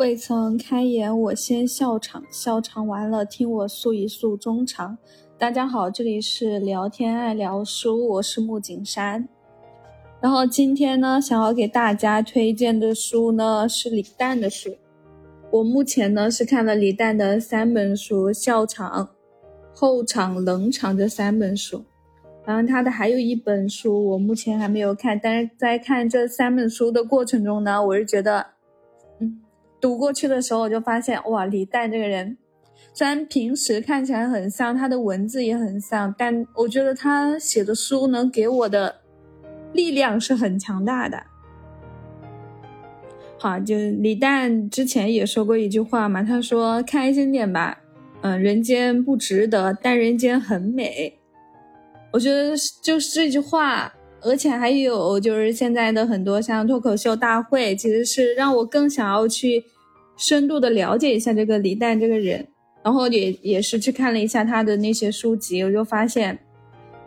未曾开言，我先笑场，笑场完了，听我诉一诉衷肠。大家好，这里是聊天爱聊书，我是木槿山。然后今天呢，想要给大家推荐的书呢是李诞的书。我目前呢是看了李诞的三本书，笑场、后场、冷场这三本书。然后他的还有一本书，我目前还没有看。但是在看这三本书的过程中呢，我是觉得，读过去的时候我就发现，哇，李诞这个人，虽然平时看起来很像，他的文字也很像，但我觉得他写的书能给我的力量是很强大的。好，就李诞之前也说过一句话嘛，他说：“开心点吧，嗯，人间不值得，但人间很美。”我觉得就是这句话，而且还有就是现在的很多像脱口秀大会，其实是让我更想要去深度的了解一下这个李诞这个人，然后也也是去看了一下他的那些书籍，我就发现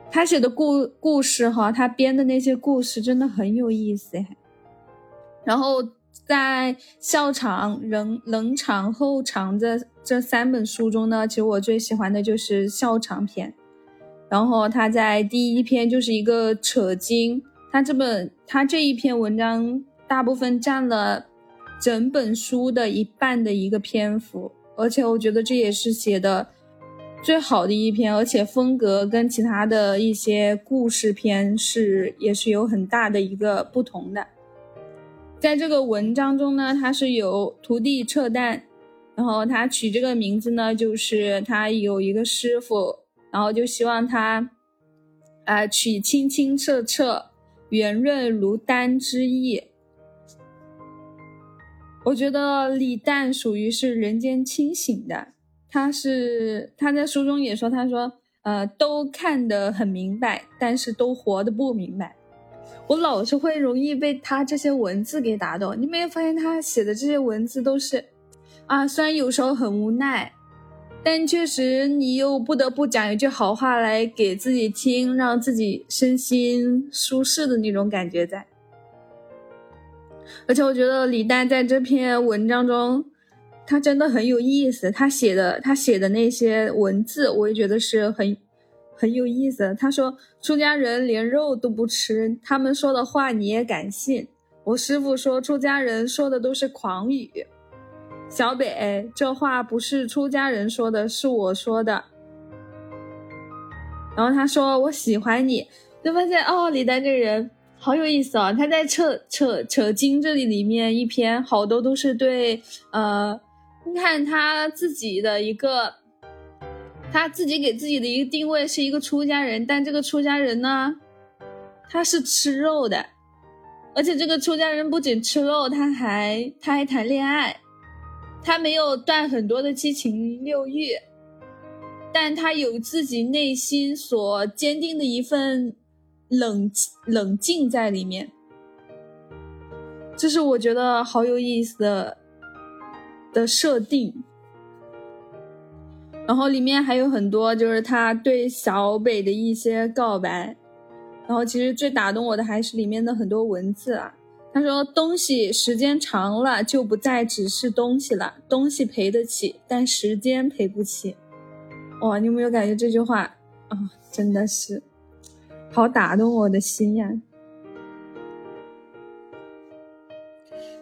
他写的故故事哈，他编的那些故事真的很有意思。然后在笑场、冷冷场、后场这这三本书中呢，其实我最喜欢的就是笑场篇。然后他在第一篇就是一个扯经，他这本他这一篇文章大部分占了整本书的一半的一个篇幅，而且我觉得这也是写的最好的一篇，而且风格跟其他的一些故事篇是也是有很大的一个不同的。在这个文章中呢，他是有徒弟撤旦，然后他取这个名字呢，就是他有一个师傅。然后就希望他，啊，取清清澈澈、圆润如丹之意。我觉得李诞属于是人间清醒的，他是他在书中也说，他说，呃，都看得很明白，但是都活得不明白。我老是会容易被他这些文字给打动。你没有发现他写的这些文字都是，啊，虽然有时候很无奈。但确实，你又不得不讲一句好话来给自己听，让自己身心舒适的那种感觉在。而且我觉得李诞在这篇文章中，他真的很有意思。他写的他写的那些文字，我也觉得是很很有意思。他说：“出家人连肉都不吃，他们说的话你也敢信？”我师傅说，出家人说的都是狂语。小北，这话不是出家人说的，是我说的。然后他说我喜欢你，就发现哦，李丹这个人好有意思啊！他在扯扯扯经这里里面一篇，好多都是对呃，你看他自己的一个，他自己给自己的一个定位是一个出家人，但这个出家人呢，他是吃肉的，而且这个出家人不仅吃肉，他还他还谈恋爱。他没有断很多的七情六欲，但他有自己内心所坚定的一份冷冷静在里面，这是我觉得好有意思的的设定。然后里面还有很多就是他对小北的一些告白，然后其实最打动我的还是里面的很多文字啊。他说：“东西时间长了就不再只是东西了，东西赔得起，但时间赔不起。”哇，你有没有感觉这句话啊，真的是好打动我的心呀！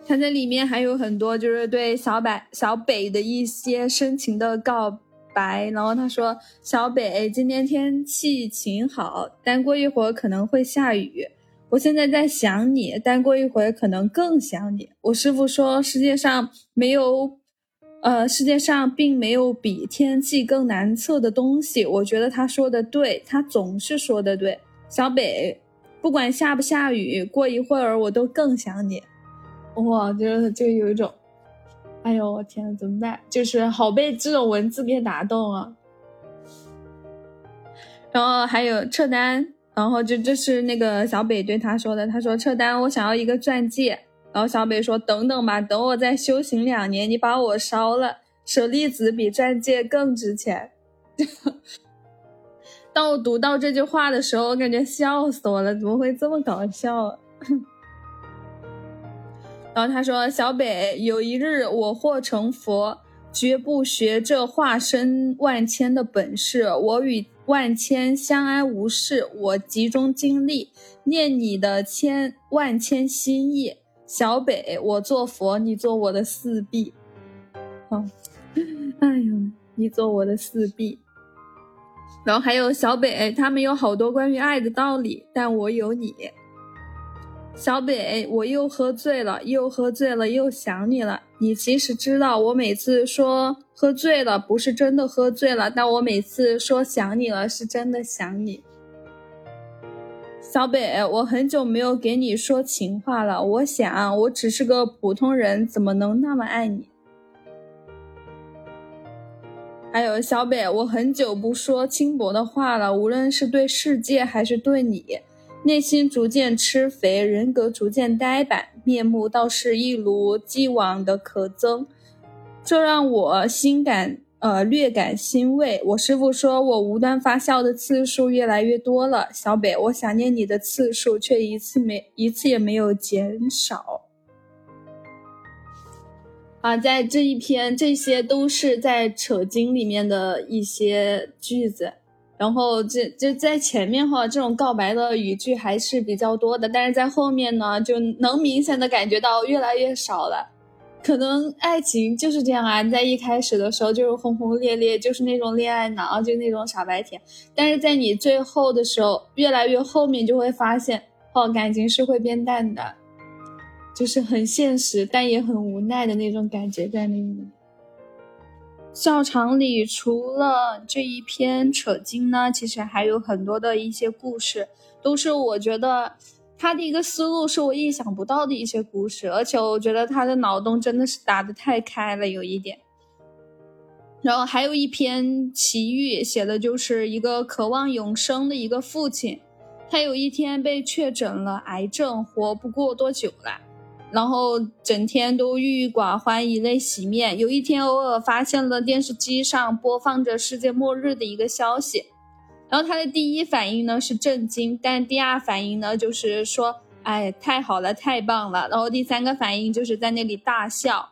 他在里面还有很多就是对小北小北的一些深情的告白，然后他说：“小北，今天天气晴好，但过一会儿可能会下雨。”我现在在想你，但过一会儿可能更想你。我师傅说，世界上没有，呃，世界上并没有比天气更难测的东西。我觉得他说的对，他总是说的对。小北，不管下不下雨，过一会儿我都更想你。哇，就就有一种，哎呦，我天，怎么办？就是好被这种文字给打动啊。然后还有撤单。然后就这是那个小北对他说的，他说撤单，我想要一个钻戒。然后小北说等等吧，等我再修行两年，你把我烧了，舍利子比钻戒更值钱。当我读到这句话的时候，我感觉笑死我了，怎么会这么搞笑？然后他说：“小北，有一日我或成佛，绝不学这化身万千的本事。我与万千相安无事，我集中精力念你的千万千心意。小北，我做佛，你做我的四臂。好，哎呦，你做我的四臂。然后还有小北，他们有好多关于爱的道理，但我有你。”小北，我又喝醉了，又喝醉了，又想你了。你其实知道，我每次说喝醉了，不是真的喝醉了，但我每次说想你了，是真的想你。小北，我很久没有给你说情话了。我想，我只是个普通人，怎么能那么爱你？还有小北，我很久不说轻薄的话了，无论是对世界还是对你。内心逐渐吃肥，人格逐渐呆板，面目倒是一如既往的可憎，这让我心感呃略感欣慰。我师傅说我无端发笑的次数越来越多了，小北，我想念你的次数却一次没一次也没有减少。啊，在这一篇，这些都是在扯经里面的一些句子。然后这就在前面哈，这种告白的语句还是比较多的，但是在后面呢，就能明显的感觉到越来越少了。可能爱情就是这样啊，在一开始的时候就是轰轰烈烈，就是那种恋爱脑，就那种傻白甜。但是在你最后的时候，越来越后面就会发现，哦，感情是会变淡的，就是很现实，但也很无奈的那种感觉在里面。校场里除了这一篇扯经呢，其实还有很多的一些故事，都是我觉得他的一个思路是我意想不到的一些故事，而且我觉得他的脑洞真的是打得太开了，有一点。然后还有一篇奇遇，写的就是一个渴望永生的一个父亲，他有一天被确诊了癌症，活不过多久了。然后整天都郁郁寡欢，以泪洗面。有一天，偶尔发现了电视机上播放着世界末日的一个消息，然后他的第一反应呢是震惊，但第二反应呢就是说：“哎，太好了，太棒了。”然后第三个反应就是在那里大笑。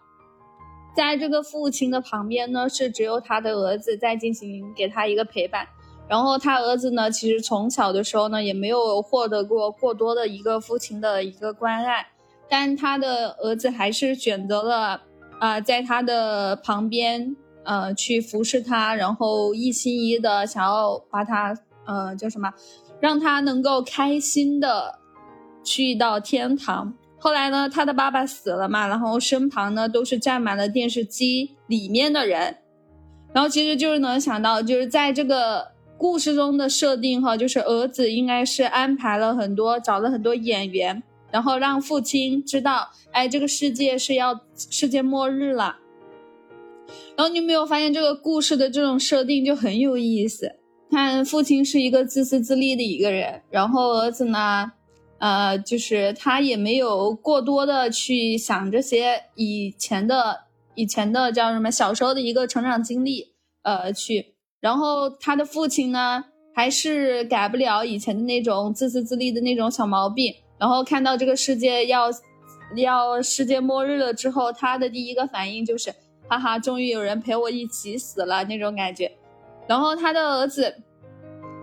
在这个父亲的旁边呢，是只有他的儿子在进行给他一个陪伴。然后他儿子呢，其实从小的时候呢，也没有获得过过多的一个父亲的一个关爱。但他的儿子还是选择了，啊，在他的旁边，呃，去服侍他，然后一心一意的想要把他，呃，叫什么，让他能够开心的去到天堂。后来呢，他的爸爸死了嘛，然后身旁呢都是站满了电视机里面的人，然后其实就是能想到，就是在这个故事中的设定哈，就是儿子应该是安排了很多，找了很多演员。然后让父亲知道，哎，这个世界是要世界末日了。然后你有没有发现这个故事的这种设定就很有意思？看父亲是一个自私自利的一个人，然后儿子呢，呃，就是他也没有过多的去想这些以前的以前的叫什么小时候的一个成长经历，呃，去。然后他的父亲呢，还是改不了以前的那种自私自利的那种小毛病。然后看到这个世界要要世界末日了之后，他的第一个反应就是，哈哈，终于有人陪我一起死了那种感觉。然后他的儿子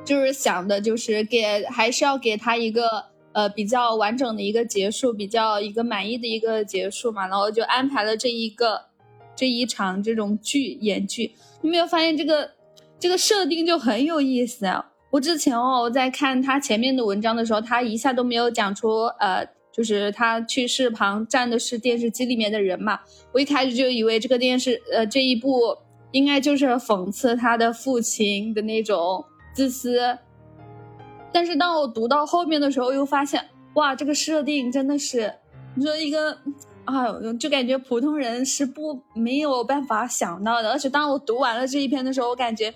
就是想的，就是给还是要给他一个呃比较完整的一个结束，比较一个满意的一个结束嘛。然后就安排了这一个这一场这种剧演剧。你没有发现这个这个设定就很有意思啊？我之前哦，我在看他前面的文章的时候，他一下都没有讲出，呃，就是他去世旁站的是电视机里面的人嘛。我一开始就以为这个电视，呃，这一部应该就是讽刺他的父亲的那种自私。但是当我读到后面的时候，又发现，哇，这个设定真的是，你说一个，啊，就感觉普通人是不没有办法想到的。而且当我读完了这一篇的时候，我感觉。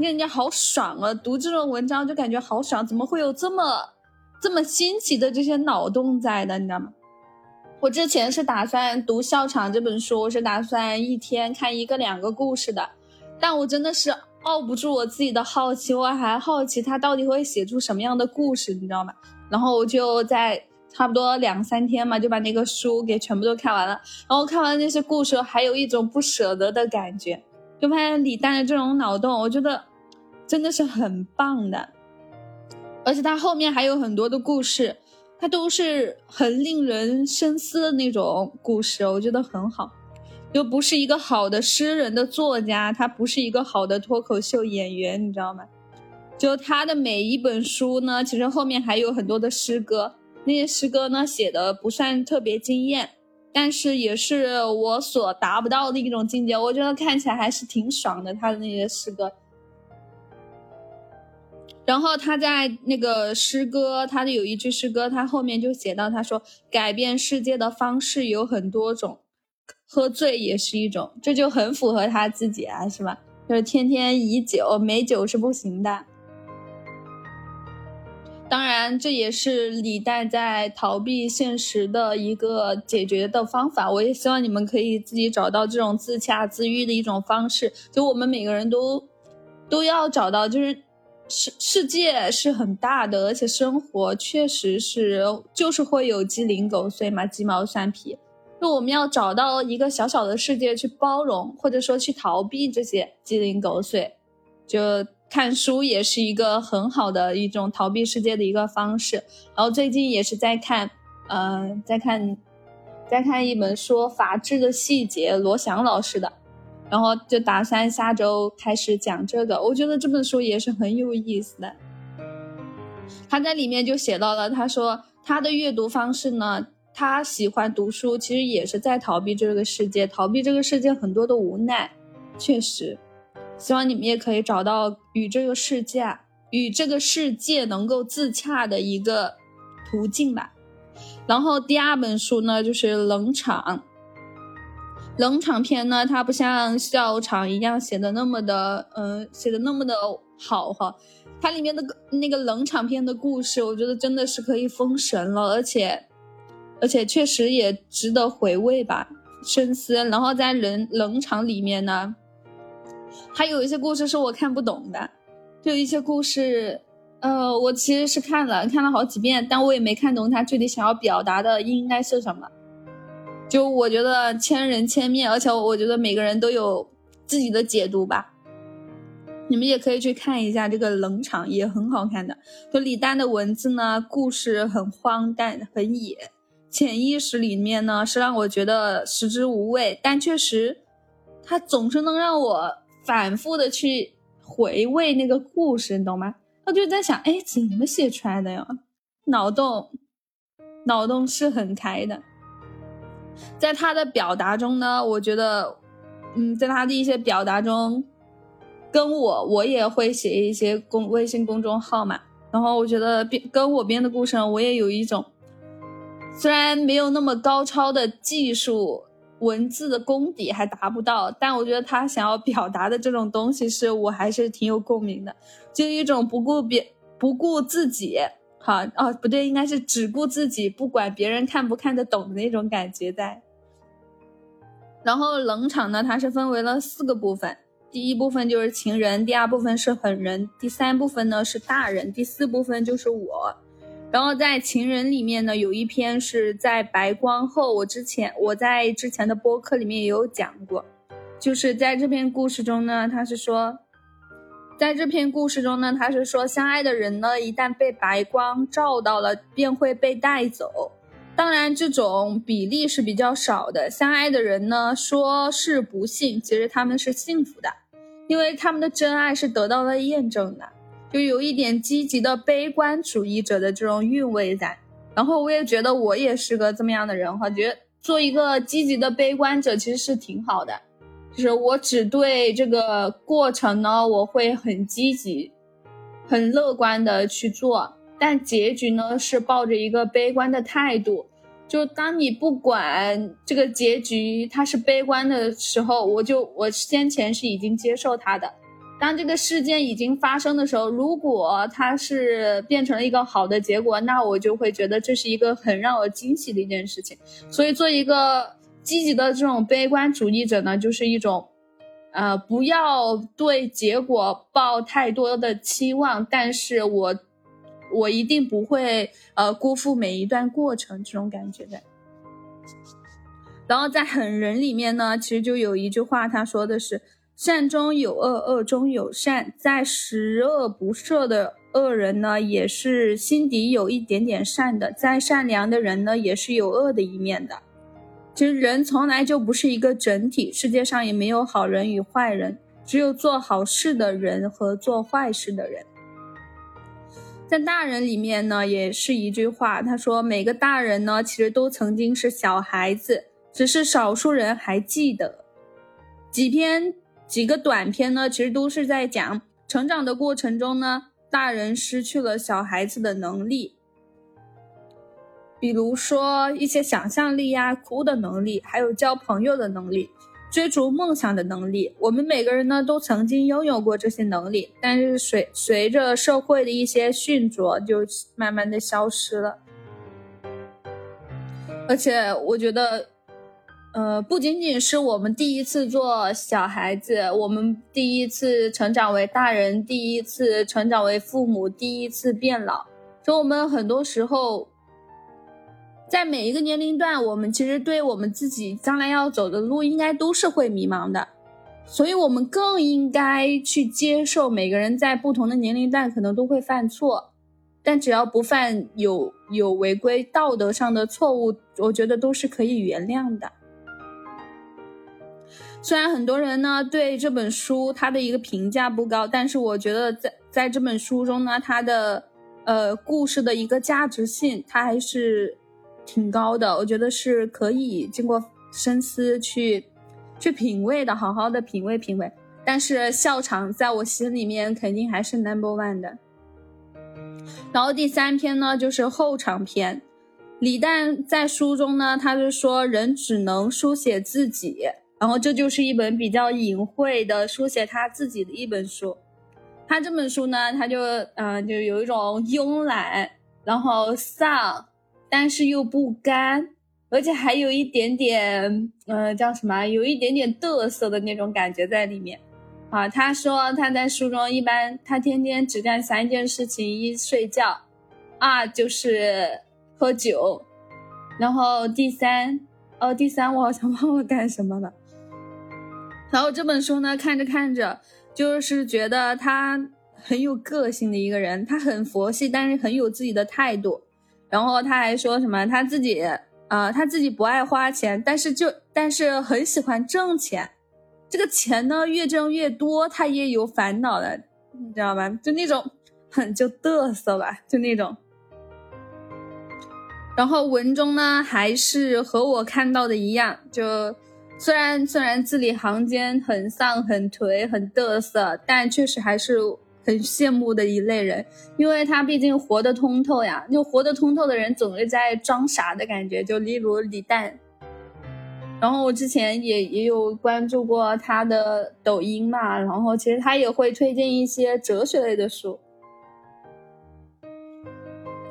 你感觉好爽啊！读这种文章就感觉好爽，怎么会有这么这么新奇的这些脑洞在的？你知道吗？我之前是打算读《笑场》这本书，我是打算一天看一个两个故事的，但我真的是熬不住我自己的好奇，我还好奇他到底会写出什么样的故事，你知道吗？然后我就在差不多两三天嘛，就把那个书给全部都看完了。然后看完那些故事，还有一种不舍得的感觉。就发现李诞的这种脑洞，我觉得真的是很棒的。而且他后面还有很多的故事，他都是很令人深思的那种故事，我觉得很好。又不是一个好的诗人的作家，他不是一个好的脱口秀演员，你知道吗？就他的每一本书呢，其实后面还有很多的诗歌，那些诗歌呢写的不算特别惊艳，但是也是我所达不到的一种境界。我觉得看起来还是挺爽的，他的那些诗歌。然后他在那个诗歌，他的有一句诗歌，他后面就写到，他说改变世界的方式有很多种，喝醉也是一种，这就很符合他自己啊，是吧？就是天天以酒，没酒是不行的。当然，这也是李代在逃避现实的一个解决的方法。我也希望你们可以自己找到这种自洽自愈的一种方式。就我们每个人都都要找到，就是世世界是很大的，而且生活确实是就是会有鸡零狗碎嘛，鸡毛蒜皮。就我们要找到一个小小的世界去包容，或者说去逃避这些鸡零狗碎，就。看书也是一个很好的一种逃避世界的一个方式。然后最近也是在看，嗯，在看，在看一本说《法治的细节》，罗翔老师的。然后就打算下周开始讲这个。我觉得这本书也是很有意思的。他在里面就写到了，他说他的阅读方式呢，他喜欢读书，其实也是在逃避这个世界，逃避这个世界很多的无奈。确实。希望你们也可以找到与这个世界、与这个世界能够自洽的一个途径吧。然后第二本书呢，就是冷场。冷场篇呢，它不像笑场一样写的那么的，嗯，写的那么的好哈。它里面的那个冷场篇的故事，我觉得真的是可以封神了，而且，而且确实也值得回味吧，深思。然后在冷冷场里面呢。还有一些故事是我看不懂的，就一些故事，呃，我其实是看了看了好几遍，但我也没看懂他具体想要表达的应该是什么。就我觉得千人千面，而且我觉得每个人都有自己的解读吧。你们也可以去看一下这个冷场，也很好看的。就李诞的文字呢，故事很荒诞，很野，潜意识里面呢是让我觉得食之无味，但确实，他总是能让我。反复的去回味那个故事，你懂吗？我就在想，哎，怎么写出来的呀？脑洞，脑洞是很开的。在他的表达中呢，我觉得，嗯，在他的一些表达中，跟我我也会写一些公微信公众号嘛。然后我觉得编跟我编的故事，我也有一种，虽然没有那么高超的技术。文字的功底还达不到，但我觉得他想要表达的这种东西，是我还是挺有共鸣的，就一种不顾别不顾自己，好哦不对，应该是只顾自己，不管别人看不看得懂的那种感觉在。然后冷场呢，它是分为了四个部分，第一部分就是情人，第二部分是狠人，第三部分呢是大人，第四部分就是我。然后在情人里面呢，有一篇是在白光后。我之前我在之前的播客里面也有讲过，就是在这篇故事中呢，他是说，在这篇故事中呢，他是说相爱的人呢，一旦被白光照到了，便会被带走。当然，这种比例是比较少的。相爱的人呢，说是不幸，其实他们是幸福的，因为他们的真爱是得到了验证的。就有一点积极的悲观主义者的这种韵味在，然后我也觉得我也是个这么样的人哈，觉得做一个积极的悲观者其实是挺好的，就是我只对这个过程呢，我会很积极、很乐观的去做，但结局呢是抱着一个悲观的态度。就当你不管这个结局它是悲观的时候，我就我先前是已经接受它的。当这个事件已经发生的时候，如果它是变成了一个好的结果，那我就会觉得这是一个很让我惊喜的一件事情。所以，做一个积极的这种悲观主义者呢，就是一种，呃，不要对结果抱太多的期望，但是我我一定不会呃辜负每一段过程这种感觉的。然后在狠人里面呢，其实就有一句话，他说的是善中有恶，恶中有善，在十恶不赦的恶人呢，也是心底有一点点善的，在善良的人呢，也是有恶的一面的。其实人从来就不是一个整体，世界上也没有好人与坏人，只有做好事的人和做坏事的人。在大人里面呢，也是一句话，他说每个大人呢，其实都曾经是小孩子，只是少数人还记得。几篇几个短篇呢，其实都是在讲成长的过程中呢，大人失去了小孩子的能力。比如说一些想象力呀、哭的能力，还有交朋友的能力、追逐梦想的能力，我们每个人呢都曾经拥有过这些能力，但是随随着社会的一些训着，就慢慢的消失了。而且我觉得，呃，不仅仅是我们第一次做小孩子，我们第一次成长为大人，第一次成长为父母，第一次变老，所以我们很多时候。在每一个年龄段，我们其实对我们自己将来要走的路，应该都是会迷茫的，所以我们更应该去接受每个人在不同的年龄段可能都会犯错，但只要不犯有有违规道德上的错误，我觉得都是可以原谅的。虽然很多人呢对这本书他的一个评价不高，但是我觉得在在这本书中呢，它的呃故事的一个价值性，它还是。挺高的，我觉得是可以经过深思去去品味的，好好的品味品味。但是笑场在我心里面肯定还是 number one 的。然后第三篇呢，就是后场篇。李诞在书中呢，他就说人只能书写自己，然后这就是一本比较隐晦的书写他自己的一本书。他这本书呢，他就嗯，就有一种慵懒，然后丧。但是又不甘，而且还有一点点，呃，叫什么？有一点点嘚瑟的那种感觉在里面。啊，他说他在书中一般，他天天只干三件事情：一睡觉，二就是喝酒，然后第三，哦，第三我好像 忘了干什么了。然后这本书呢，看着看着，就是觉得他很有个性的一个人，他很佛系，但是很有自己的态度。然后他还说什么他自己啊，他自己不爱花钱，但是就但是很喜欢挣钱。这个钱呢越挣越多，他也有烦恼的，你知道吧？就那种很就嘚瑟吧，就那种。然后文中呢还是和我看到的一样，就虽然虽然字里行间很丧、很颓、很嘚瑟，但确实还是。很羡慕的一类人，因为他毕竟活得通透呀。就活得通透的人总是在装傻的感觉，就例如李诞。然后我之前也也有关注过他的抖音嘛，然后其实他也会推荐一些哲学类的书。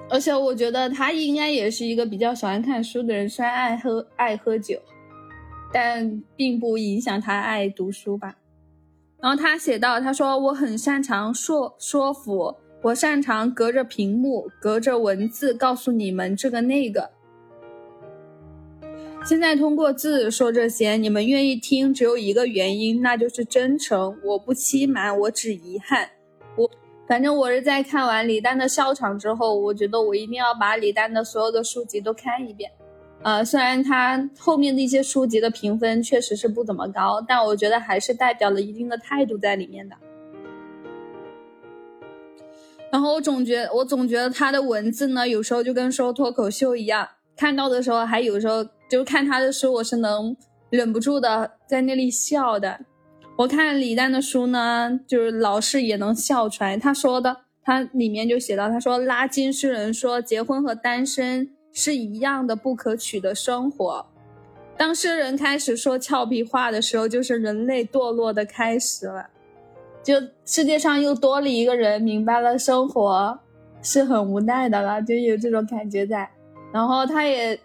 而且我觉得他应该也是一个比较喜欢看书的人，虽然爱喝爱喝酒，但并不影响他爱读书吧。然后他写到：“他说我很擅长说说服，我擅长隔着屏幕、隔着文字告诉你们这个那个。现在通过字说这些，你们愿意听，只有一个原因，那就是真诚。我不欺瞒，我只遗憾。我反正我是在看完李诞的笑场之后，我觉得我一定要把李诞的所有的书籍都看一遍。”呃，虽然他后面的一些书籍的评分确实是不怎么高，但我觉得还是代表了一定的态度在里面的。然后我总觉，我总觉得他的文字呢，有时候就跟说脱口秀一样，看到的时候还有时候就看他的书，我是能忍不住的在那里笑的。我看李诞的书呢，就是老是也能笑出来。他说的，他里面就写到，他说拉金诗人说结婚和单身。是一样的不可取的生活。当诗人开始说俏皮话的时候，就是人类堕落的开始了。就世界上又多了一个人明白了生活是很无奈的了，就有这种感觉在。然后他也，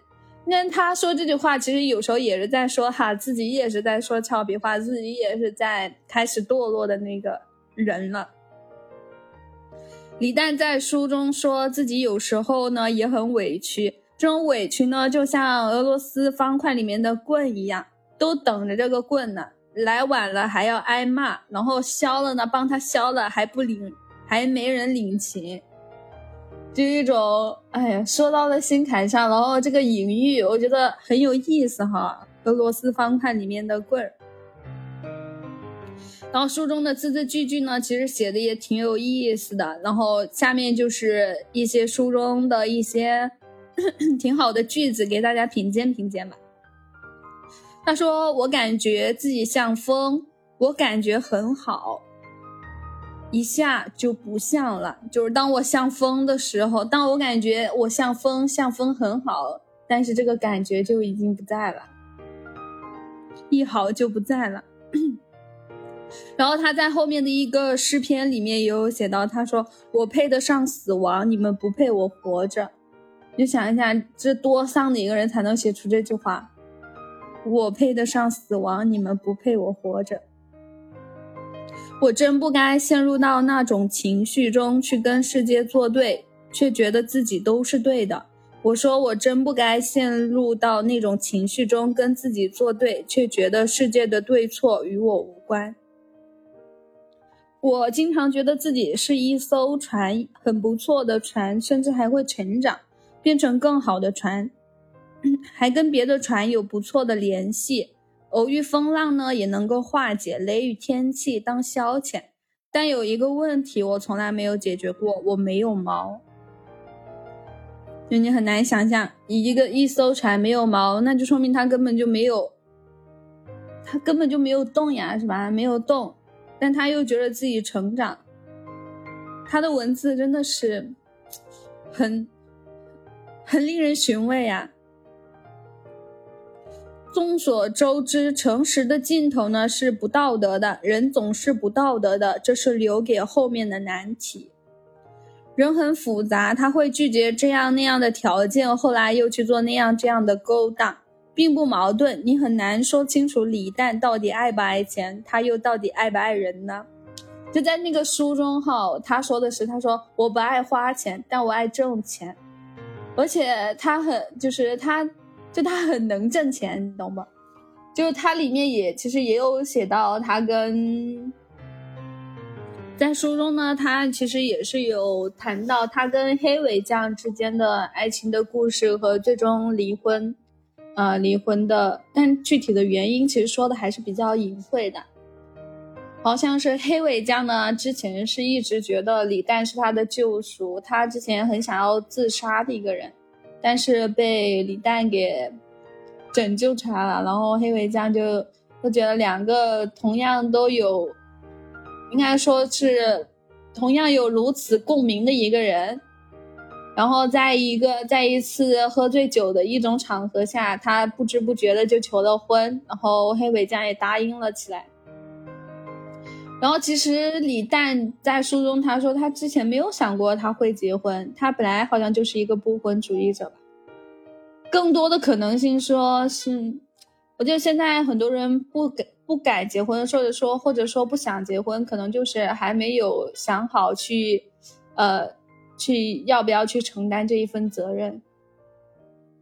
那他说这句话，其实有时候也是在说哈，自己也是在说俏皮话，自己也是在开始堕落的那个人了。李诞在书中说自己有时候呢也很委屈，这种委屈呢就像俄罗斯方块里面的棍一样，都等着这个棍呢，来晚了还要挨骂，然后削了呢帮他削了还不领，还没人领情，就一种哎呀说到了心坎上，然后这个隐喻我觉得很有意思哈，俄罗斯方块里面的棍儿。然后书中的字字句句呢，其实写的也挺有意思的。然后下面就是一些书中的一些 挺好的句子，给大家品鉴品鉴吧。他说：“我感觉自己像风，我感觉很好，一下就不像了。就是当我像风的时候，当我感觉我像风，像风很好，但是这个感觉就已经不在了，一好就不在了。”然后他在后面的一个诗篇里面也有写到，他说：“我配得上死亡，你们不配我活着。”你想一下，这多丧的一个人才能写出这句话：“我配得上死亡，你们不配我活着。”我真不该陷入到那种情绪中去跟世界作对，却觉得自己都是对的。我说我真不该陷入到那种情绪中跟自己作对，却觉得世界的对错与我无关。我经常觉得自己是一艘船，很不错的船，甚至还会成长，变成更好的船，还跟别的船有不错的联系。偶遇风浪呢，也能够化解雷雨天气当消遣。但有一个问题，我从来没有解决过，我没有锚。就你很难想象，一个一艘船没有锚，那就说明它根本就没有，它根本就没有动呀，是吧？没有动。但他又觉得自己成长，他的文字真的是很很令人寻味呀。众所周知，诚实的尽头呢是不道德的，人总是不道德的，这是留给后面的难题。人很复杂，他会拒绝这样那样的条件，后来又去做那样这样的勾当。并不矛盾，你很难说清楚李诞到底爱不爱钱，他又到底爱不爱人呢？就在那个书中哈，他说的是，他说我不爱花钱，但我爱挣钱，而且他很就是他，就他很能挣钱，你懂吗？就是他里面也其实也有写到他跟，在书中呢，他其实也是有谈到他跟黑尾酱之间的爱情的故事和最终离婚。呃，离婚的，但具体的原因其实说的还是比较隐晦的，好像是黑尾酱呢，之前是一直觉得李诞是他的救赎，他之前很想要自杀的一个人，但是被李诞给拯救出来了，然后黑尾酱就就觉得两个同样都有，应该说是同样有如此共鸣的一个人。然后在一个在一次喝醉酒的一种场合下，他不知不觉的就求了婚，然后黑尾酱也答应了起来。然后其实李诞在书中他说他之前没有想过他会结婚，他本来好像就是一个不婚主义者吧。更多的可能性说是，我觉得现在很多人不敢不敢结婚，或者说或者说不想结婚，可能就是还没有想好去，呃。去要不要去承担这一份责任？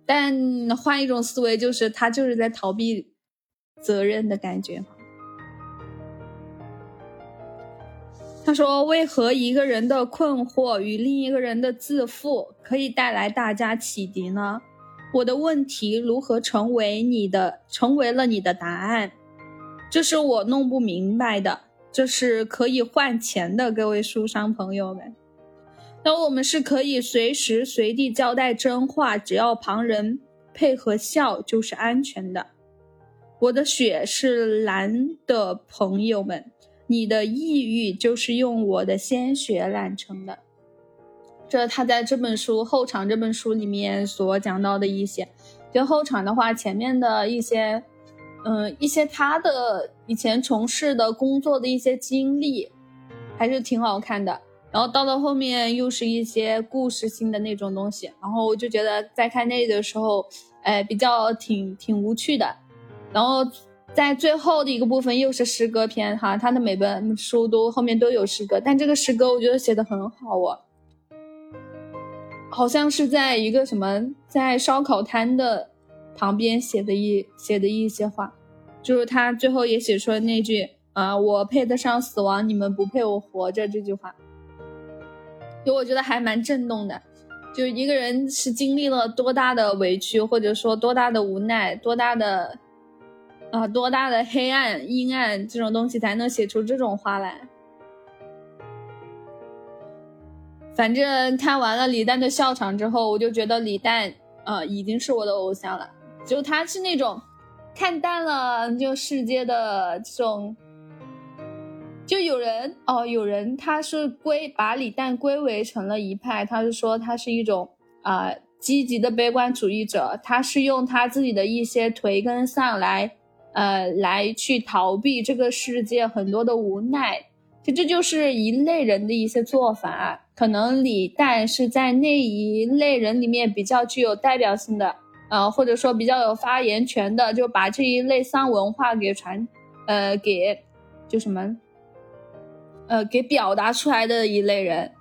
但换一种思维，就是他就是在逃避责任的感觉。他说：“为何一个人的困惑与另一个人的自负可以带来大家启迪呢？我的问题如何成为你的，成为了你的答案？这是我弄不明白的。这是可以换钱的，各位书商朋友们。”那我们是可以随时随地交代真话，只要旁人配合笑就是安全的。我的血是蓝的，朋友们，你的抑郁就是用我的鲜血染成的。这他在这本书后场这本书里面所讲到的一些，就后场的话，前面的一些，嗯，一些他的以前从事的工作的一些经历，还是挺好看的。然后到了后面又是一些故事性的那种东西，然后我就觉得在看那的时候，哎，比较挺挺无趣的。然后在最后的一个部分又是诗歌篇哈，他的每本书都后面都有诗歌，但这个诗歌我觉得写的很好哦，好像是在一个什么在烧烤摊的旁边写的一写的一些话，就是他最后也写出了那句啊，我配得上死亡，你们不配我活着这句话，就我觉得还蛮震动的，就一个人是经历了多大的委屈，或者说多大的无奈，多大的。啊，多大的黑暗、阴暗这种东西才能写出这种话来？反正看完了李诞的笑场之后，我就觉得李诞，呃，已经是我的偶像了。就他是那种看淡了就世界的这种，就有人哦，有人他是归把李诞归为成了一派，他是说他是一种啊积极的悲观主义者，他是用他自己的一些颓跟丧来。呃，来去逃避这个世界很多的无奈，其实这就是一类人的一些做法。可能李诞是在那一类人里面比较具有代表性的，呃，或者说比较有发言权的，就把这一类丧文化给传，呃，给就什么，呃，给表达出来的一类人。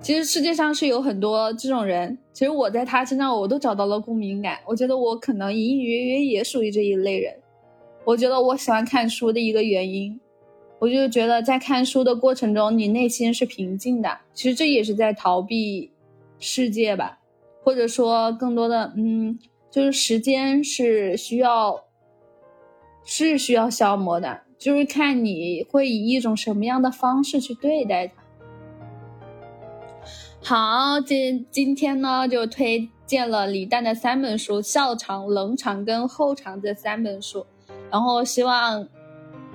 其实世界上是有很多这种人，其实我在他身上我都找到了共鸣感。我觉得我可能隐隐约约也属于这一类人。我觉得我喜欢看书的一个原因，我就觉得在看书的过程中，你内心是平静的。其实这也是在逃避世界吧，或者说更多的，嗯，就是时间是需要，是需要消磨的，就是看你会以一种什么样的方式去对待它。好，今今天呢就推荐了李诞的三本书：笑场、冷场跟后场这三本书。然后希望，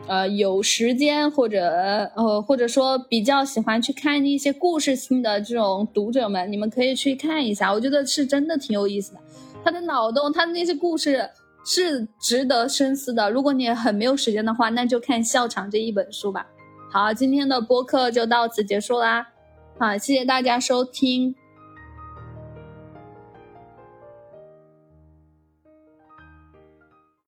呃，有时间或者呃，或者说比较喜欢去看一些故事性的这种读者们，你们可以去看一下，我觉得是真的挺有意思的。他的脑洞，他的那些故事是值得深思的。如果你很没有时间的话，那就看《笑场》这一本书吧。好，今天的播客就到此结束啦。好，谢谢大家收听。